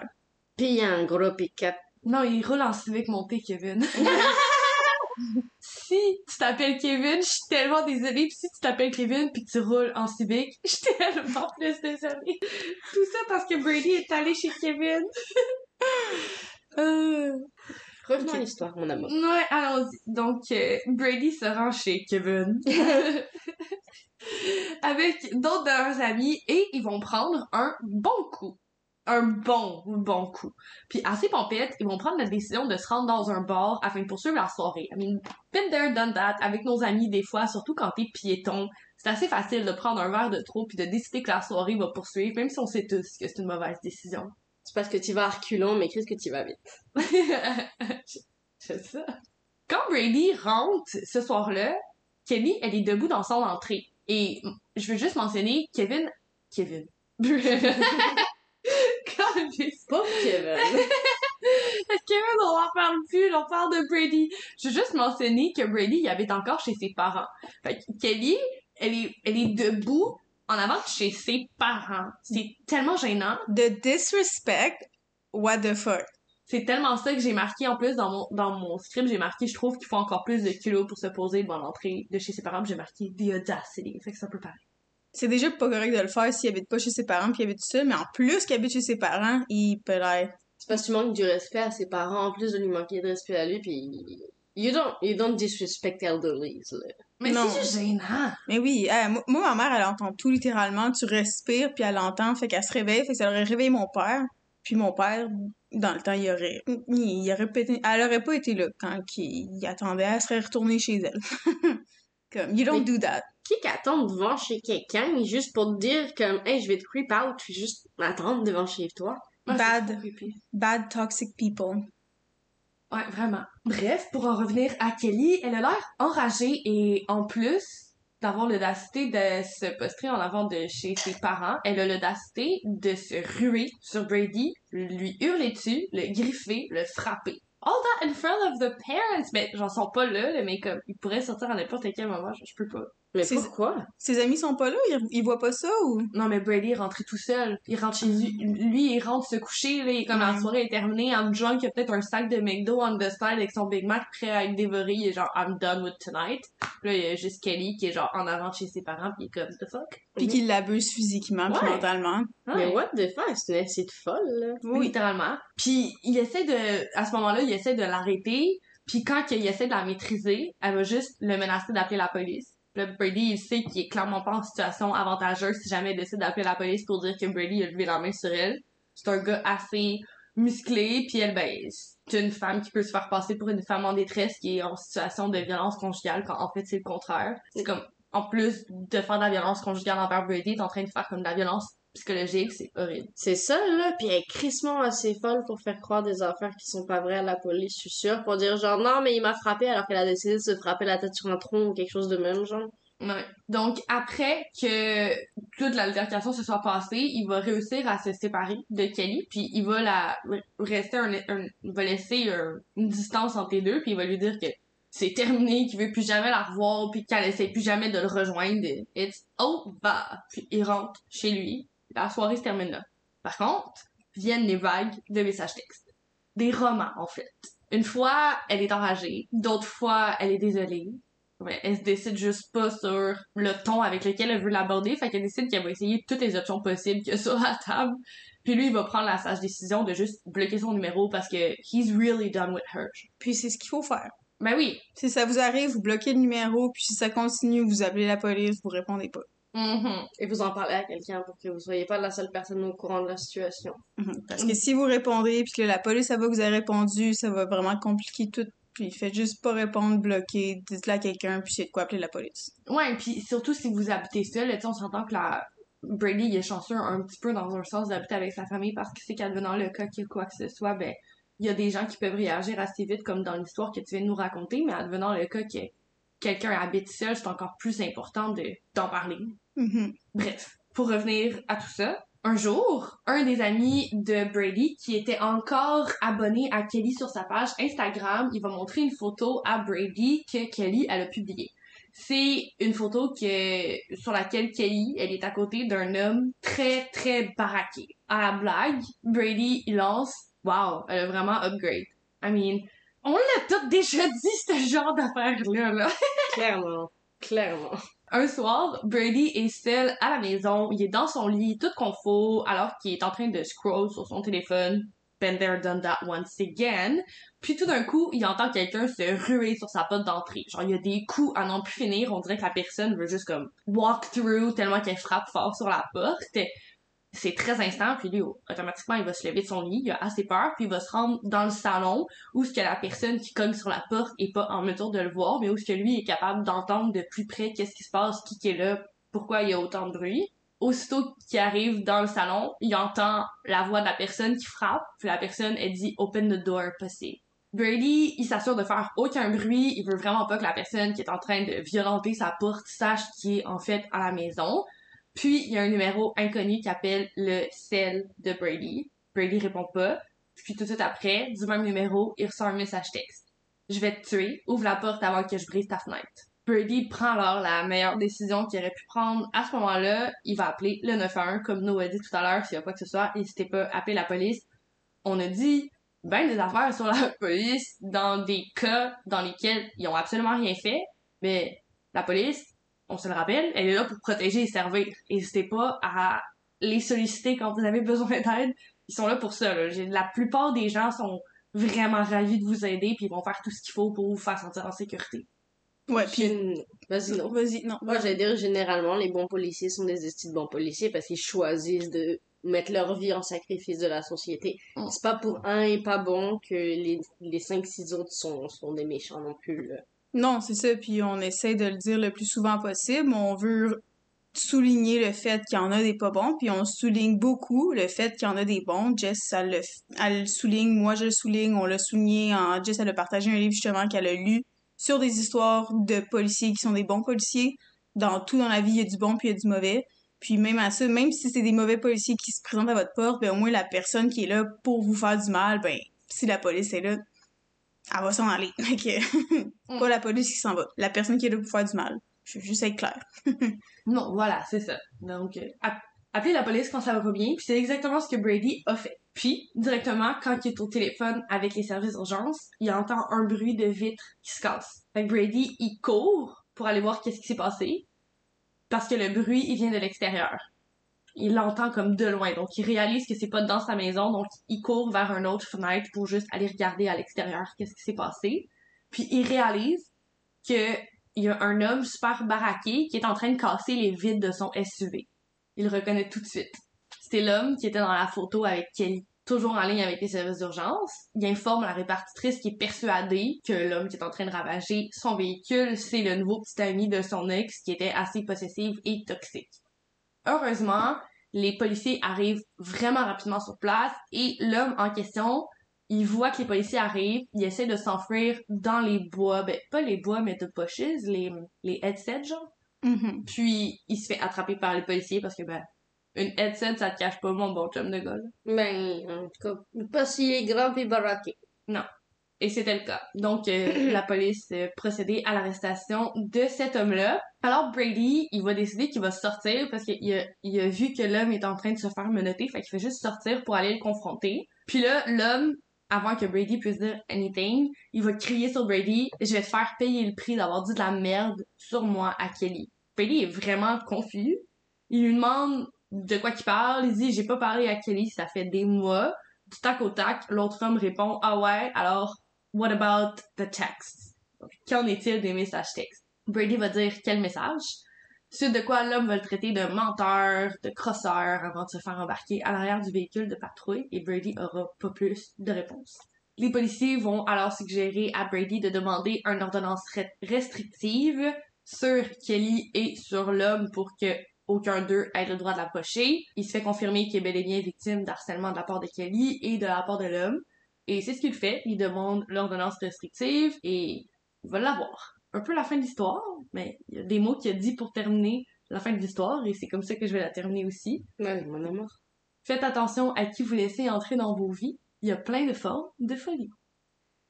Puis il y a un gros pick-up. Non, il roule en Civic monté, Kevin. si tu t'appelles Kevin, je suis tellement désolée. Puis si tu t'appelles Kevin puis tu roules en Civic, je suis tellement plus désolée. Tout ça parce que Brady est allé chez Kevin. euh... Revenons à l'histoire, mon amour. Ouais, allons-y. Donc, euh, Brady se rend chez Kevin. Avec d'autres de leurs amis et ils vont prendre un bon coup. Un bon, bon coup. Puis assez pompette, ils vont prendre la décision de se rendre dans un bar afin de poursuivre la soirée. I mean, been there, done that, avec nos amis des fois, surtout quand t'es piéton. C'est assez facile de prendre un verre de trop puis de décider que la soirée va poursuivre, même si on sait tous que c'est une mauvaise décision. C'est parce que tu vas à reculons, mais qu'est-ce que tu vas vite? sais ça. Quand Brady rentre ce soir-là, Kelly, elle est debout dans son entrée. Et je veux juste mentionner Kevin. Kevin. Pas Kevin. Kevin, on en parle plus, on parle de Brady. Je veux juste mentionner que Brady, il habite encore chez ses parents. Fait que Kelly, elle est, elle est debout en avant de chez ses parents. C'est tellement gênant. De disrespect, what the fuck? C'est tellement ça que j'ai marqué en plus dans mon dans mon script, j'ai marqué je trouve qu'il faut encore plus de kilos pour se poser devant l'entrée de chez ses parents, j'ai marqué the audacity. Fait que ça peut pareil. C'est déjà pas correct de le faire s'il habite pas chez ses parents puis il habite tout seul, mais en plus qu'il habite chez ses parents, il peut l'être. C'est parce que tu manques du respect à ses parents, en plus de lui manquer de respect à lui, puis... You don't, you don't disrespect elderlies, là. Mais Non. c'est juste gênant. Mais oui, euh, moi, ma mère, elle entend tout littéralement. Tu respires, puis elle entend, fait qu'elle se réveille, fait que ça aurait réveillé mon père. Puis mon père, dans le temps, il aurait, il, il aurait pété, elle aurait pas été là quand il, il attendait, elle serait retournée chez elle. Comme, you don't do that. Qui qu'attend devant chez quelqu'un, juste pour te dire comme, hey, je vais te creep out, puis juste attendre devant chez toi? Bad. Bad toxic people. Ouais, vraiment. Bref, pour en revenir à Kelly, elle a l'air enragée et en plus d'avoir l'audacité de se poster en avant de chez ses parents, elle a l'audacité de se ruer sur Brady, lui hurler dessus, le griffer, le frapper. All that in front of the parents! Mais j'en sens pas là, là, mais comme, il pourrait sortir à n'importe quel moment, je, je peux pas. Mais C'est- pourquoi? Ses amis sont pas là, ils, ils voient pas ça ou? Non, mais Brady est rentré tout seul. Il rentre chez lui, lui, il rentre se coucher, là, il est comme la soirée est terminée, I'm drunk, il a peut-être un sac de McDo on the side avec son Big Mac prêt à être dévoré, il est genre, I'm done with tonight. Puis là, il y a juste Kelly qui est genre en avant de chez ses parents, puis il est comme, the fuck? Puis qu'il l'abuse physiquement puis Ouais. mentalement. Mais what the fuck, c'est une acide folle, là. Oui. Littéralement. Puis il essaie de, à ce moment-là, il essaie de l'arrêter, puis quand il essaie de la maîtriser, elle va juste le menacer d'appeler la police. Brady, il sait qu'il est clairement pas en situation avantageuse si jamais il décide d'appeler la police pour dire que Brady a levé la main sur elle. C'est un gars assez musclé, puis elle, ben, c'est une femme qui peut se faire passer pour une femme en détresse qui est en situation de violence conjugale, quand en fait c'est le contraire. C'est comme, en plus de faire de la violence conjugale envers Brady, est en train de faire comme de la violence psychologique, c'est horrible. C'est ça, là. Puis elle est crissement assez folle pour faire croire des affaires qui sont pas vraies à la police, je suis sûre. Pour dire genre, non, mais il m'a frappé alors qu'elle a décidé de se frapper la tête sur un tronc ou quelque chose de même, genre. Ouais. Donc, après que toute l'altercation se soit passée, il va réussir à se séparer de Kelly, puis il va la rester un, un- il va laisser un- une distance entre les deux, puis il va lui dire que c'est terminé, qu'il veut plus jamais la revoir, puis qu'elle essaie plus jamais de le rejoindre. It's over. Puis il rentre chez lui. La soirée se termine là. Par contre, viennent les vagues de messages textes. Des romans, en fait. Une fois, elle est enragée. D'autres fois, elle est désolée. Ouais, elle se décide juste pas sur le ton avec lequel elle veut l'aborder, fait qu'elle décide qu'elle va essayer toutes les options possibles qu'il y a sur la table. Puis lui, il va prendre la sage décision de juste bloquer son numéro parce que he's really done with her. Puis c'est ce qu'il faut faire. Ben oui. Si ça vous arrive, vous bloquez le numéro, puis si ça continue, vous appelez la police, vous répondez pas. Mhm. Et vous en parlez à quelqu'un pour que vous soyez pas la seule personne au courant de la situation. Mhm. Parce que si vous répondez, puis que la police, ça va que vous avez répondu, ça va vraiment compliquer tout. Puis faites juste pas répondre, bloquer, dites-le à quelqu'un, puis c'est de quoi appeler la police. Ouais, puis surtout si vous habitez seul, tu sais, on s'entend que la Brady il est chanceux un petit peu dans un sens d'habiter avec sa famille parce que c'est qu'advenant le cas qu'il y a quoi que ce soit, ben il y a des gens qui peuvent réagir assez vite comme dans l'histoire que tu viens de nous raconter, mais advenant le cas que quelqu'un habite seul, c'est encore plus important de d'en parler. Mhm. Bref, pour revenir à tout ça, un jour, un des amis de Brady qui était encore abonné à Kelly sur sa page Instagram, il va montrer une photo à Brady que Kelly elle a publiée. C'est une photo que sur laquelle Kelly, elle est à côté d'un homme très très baraqué. À la blague, Brady il lance "Wow, elle a vraiment upgrade." I mean, on l'a tout déjà dit ce genre d'affaires là là. Clairement. Clairement. Un soir, Brady est seul à la maison, il est dans son lit, tout confort, alors qu'il est en train de scroll sur son téléphone. Been there, done that once again. Puis tout d'un coup, il entend quelqu'un se ruer sur sa porte d'entrée. Genre, il y a des coups à n'en plus finir, on dirait que la personne veut juste comme walk through tellement qu'elle frappe fort sur la porte. C'est très instant, puis lui, automatiquement, il va se lever de son lit, il a assez peur, puis il va se rendre dans le salon où ce que la personne qui cogne sur la porte est pas en mesure de le voir, mais où ce que lui est capable d'entendre de plus près qu'est-ce qui se passe, qui qui est là, pourquoi il y a autant de bruit. Aussitôt qu'il arrive dans le salon, il entend la voix de la personne qui frappe, puis la personne, elle dit « Open the door, possible ». Brady, il s'assure de faire aucun bruit, il veut vraiment pas que la personne qui est en train de violenter sa porte sache qui est en fait à la maison. Puis, il y a un numéro inconnu qui appelle le cell de Brady. Brady répond pas. Puis tout de suite après, du même numéro, il reçoit un message texte. Je vais te tuer, ouvre la porte avant que je brise ta fenêtre. Brady prend alors la meilleure décision qu'il aurait pu prendre à ce moment-là. Il va appeler le 911, comme Noah a dit tout à l'heure, s'il y a quoi que ce soit, n'hésitez pas à appeler la police. On a dit ben des affaires sur la police dans des cas dans lesquels ils ont absolument rien fait, mais la police, on se le rappelle, elle est là pour protéger et servir. N'hésitez pas à les solliciter quand vous avez besoin d'aide. Ils sont là pour ça. Là. La plupart des gens sont vraiment ravis de vous aider puis ils vont faire tout ce qu'il faut pour vous faire sentir en sécurité. Ouais, puis... Vas-y, non. Vas-y, non. Moi, j'allais dire, généralement, les bons policiers sont des estis de bons policiers parce qu'ils choisissent de mettre leur vie en sacrifice de la société. Mm. C'est pas pour un et pas bon que les, les 5-6 autres sont, sont des méchants non plus. là. Non, c'est ça, puis on essaie de le dire le plus souvent possible. On veut souligner le fait qu'il y en a des pas bons, puis on souligne beaucoup le fait qu'il y en a des bons. Jess, elle le, elle le souligne, moi je le souligne, on l'a souligné. En, Jess, elle a partagé un livre justement qu'elle a lu sur des histoires de policiers qui sont des bons policiers. Dans tout dans la vie, il y a du bon puis il y a du mauvais. Puis même à ça, même si c'est des mauvais policiers qui se présentent à votre porte, ben au moins la personne qui est là pour vous faire du mal, ben si la police est là, elle va s'en aller. Fait que, pas la police qui s'en va. La personne qui est là pour faire du mal. Je veux juste être claire. Non, voilà, c'est ça. Donc, euh, app- appelez la police quand ça va pas bien, puis c'est exactement ce que Brady a fait. Puis, directement, quand il est au téléphone avec les services d'urgence, il entend un bruit de vitre qui se casse. Fait que Brady, il court pour aller voir qu'est-ce qui s'est passé, parce que le bruit, il vient de l'extérieur. Il l'entend comme de loin, donc il réalise que c'est pas dans sa maison, donc il court vers une autre fenêtre pour juste aller regarder à l'extérieur qu'est-ce qui s'est passé. Puis il réalise que il y a un homme super baraqué qui est en train de casser les vitres de son SUV. Il reconnaît tout de suite. C'était l'homme qui était dans la photo avec Kelly. Toujours en ligne avec les services d'urgence, il informe la répartitrice qui est persuadée que l'homme qui est en train de ravager son véhicule, c'est le nouveau petit ami de son ex qui était assez possessif et toxique. Heureusement, les policiers arrivent vraiment rapidement sur place et l'homme en question, il voit que les policiers arrivent, il essaie de s'enfuir dans les bois, ben pas les bois mais de bushes, les, les headsets genre. Mhm. Puis il se fait attraper par les policiers parce que ben une headset ça te cache pas mon bon chum de gars. là. Ben, en tout cas, pas si grand et baraqué. Et c'était le cas. Donc, euh, la police euh, procédait à l'arrestation de cet homme-là. Alors, Brady, il va décider qu'il va sortir parce qu'il a, il a vu que l'homme est en train de se faire menotter. Fait qu'il fait juste sortir pour aller le confronter. Puis là, l'homme, avant que Brady puisse dire anything, il va crier sur Brady « Je vais te faire payer le prix d'avoir dit de la merde sur moi à Kelly. » Brady est vraiment confus. Il lui demande de quoi qu'il parle. Il dit « J'ai pas parlé à Kelly, ça fait des mois. » Du tac au tac, l'autre homme répond « Ah ouais, alors What about the text? Donc, Qu'en est-il des messages textes? Brady va dire quel message? Suite de quoi l'homme va le traiter de menteur, de crosseur avant de se faire embarquer à l'arrière du véhicule de patrouille et Brady aura pas plus de réponse. Les policiers vont alors suggérer à Brady de demander une ordonnance re- restrictive sur Kelly et sur l'homme pour que aucun d'eux ait le droit de l'approcher. Il se fait confirmer qu'il est bien victime d'harcèlement de la part de Kelly et de la part de l'homme. Et c'est ce qu'il fait. Il demande l'ordonnance restrictive et il va l'avoir. Un peu la fin de l'histoire, mais il y a des mots qu'il a dit pour terminer la fin de l'histoire et c'est comme ça que je vais la terminer aussi. Ouais, mon amour. Faites attention à qui vous laissez entrer dans vos vies. Il y a plein de formes de folie.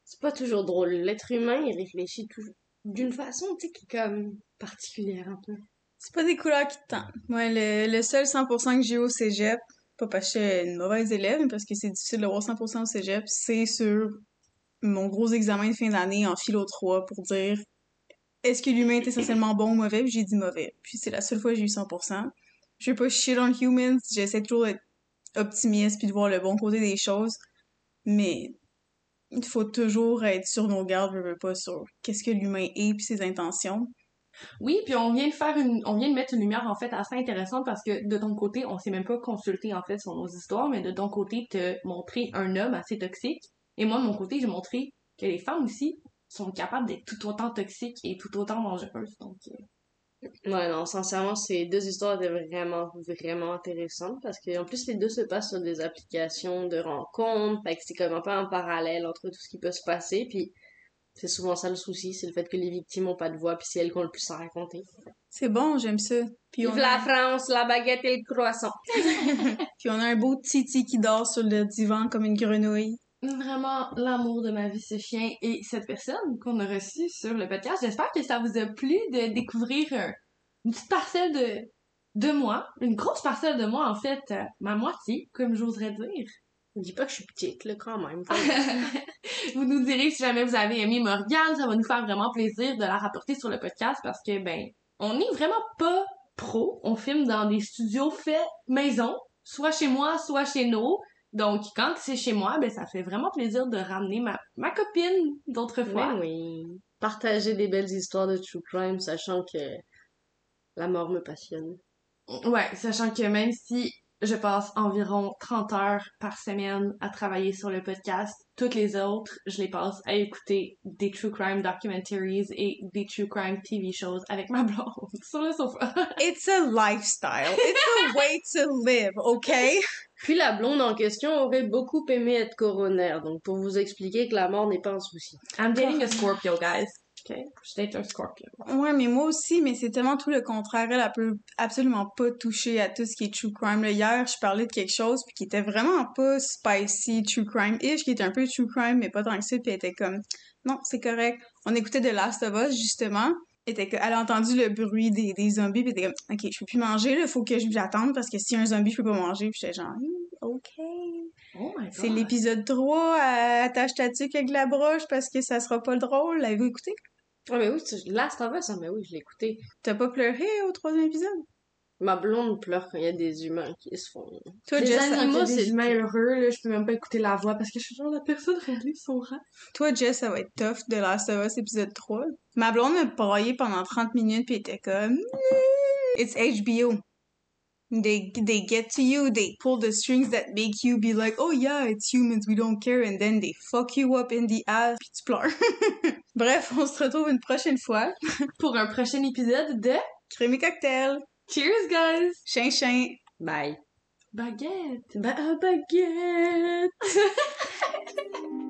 C'est pas toujours drôle. L'être humain, il réfléchit toujours d'une façon, tu sais, qui est comme particulière un peu. C'est pas des couleurs qui te tentent. Moi, le, le seul 100% que j'ai au cégep, pas parce que j'étais une mauvaise élève, mais parce que c'est difficile d'avoir 100% au cégep, c'est sur mon gros examen de fin d'année en philo 3 pour dire est-ce que l'humain est essentiellement bon ou mauvais, puis j'ai dit mauvais. Puis c'est la seule fois que j'ai eu 100%. Je vais pas shit on humans, j'essaie toujours d'être optimiste puis de voir le bon côté des choses, mais il faut toujours être sur nos gardes, je veux pas, sur qu'est-ce que l'humain est puis ses intentions. Oui, puis on vient de faire une, on vient de mettre une lumière en fait assez intéressante parce que de ton côté, on s'est même pas consulté en fait sur nos histoires, mais de ton côté, te montrer un homme assez toxique. Et moi, de mon côté, j'ai montré que les femmes aussi sont capables d'être tout autant toxiques et tout autant dangereuses. Donc, euh, Ouais, non, sincèrement, ces deux histoires étaient vraiment, vraiment intéressantes parce que, en plus, les deux se passent sur des applications de rencontres, fait que c'est comme un peu un parallèle entre tout ce qui peut se passer, puis c'est souvent ça le souci, c'est le fait que les victimes ont pas de voix, puis c'est elles qui ont le plus à raconter. C'est bon, j'aime ça. Puis on, Vive la France, la baguette et le croissant. puis on a un beau Titi qui dort sur le divan comme une grenouille. vraiment l'amour de ma vie, ce chien et cette personne qu'on a reçue sur le podcast. J'espère que ça vous a plu de découvrir euh, une petite parcelle de, de moi, une grosse parcelle de moi en fait, euh, ma moitié, comme j'oserais dire. Dis pas que je suis petite, là, quand même. vous nous direz si jamais vous avez aimé Morgane, ça va nous faire vraiment plaisir de la rapporter sur le podcast parce que ben on n'est vraiment pas pro, on filme dans des studios faits maison, soit chez moi, soit chez nous. Donc quand c'est chez moi, ben ça fait vraiment plaisir de ramener ma, ma copine d'autrefois. Oui, oui. Partager des belles histoires de true crime, sachant que la mort me passionne. Ouais, sachant que même si je passe environ 30 heures par semaine à travailler sur le podcast, toutes les autres, je les passe à écouter des true crime documentaries et des true crime TV shows avec ma blonde sur le sofa. It's a lifestyle. It's a way to live, okay? Puis la blonde en question aurait beaucoup aimé être coroner, donc pour vous expliquer que la mort n'est pas un souci. I'm dating a Scorpio, guys. Okay? Je date un Scorpio. Ouais, mais moi aussi, mais c'est tellement tout le contraire. Elle, elle peut absolument pas toucher à tout ce qui est true crime. Là, hier, je parlais de quelque chose puis qui était vraiment pas spicy, true crime-ish, qui était un peu true crime, mais pas tant que ça, puis elle était comme, non, c'est correct. On écoutait The Last of Us, justement. Elle, était, que- elle a entendu le bruit des, des zombies, puis elle était comme, ok, je peux plus manger, là, faut que je l'attende, parce que si un zombie, je peux pas manger. Puis j'étais genre, Hmm, ok. Oh. C'est l'épisode 3, euh, attache ta tuque avec la broche, parce que ça sera pas drôle. L'avez-vous écouté? Ah mais oui, c'est- Last of Us, ah mais oui, je l'ai écouté. T'as pas pleuré au troisième épisode? Ma blonde pleure quand il y a des humains qui se font... Toi, Les Jess, animaux, des- c'est malheureux, là. Je peux même pas écouter la voix parce que je suis genre la personne réalise son rêve. Toi, Jess, ça va être tough de Last of Us épisode 3. Ma blonde m'a braillé pendant 30 minutes pis elle était comme It's HBO. They, they get to you, they pull the strings that make you be like, oh yeah, it's humans, we don't care, and then they fuck you up in the ass, pis tu pleures. Bref, on se retrouve une prochaine fois. Pour un prochain épisode de Crémy cocktail. Cheers, guys! Chien chien. Bye. Baguette. Bah, un baguette!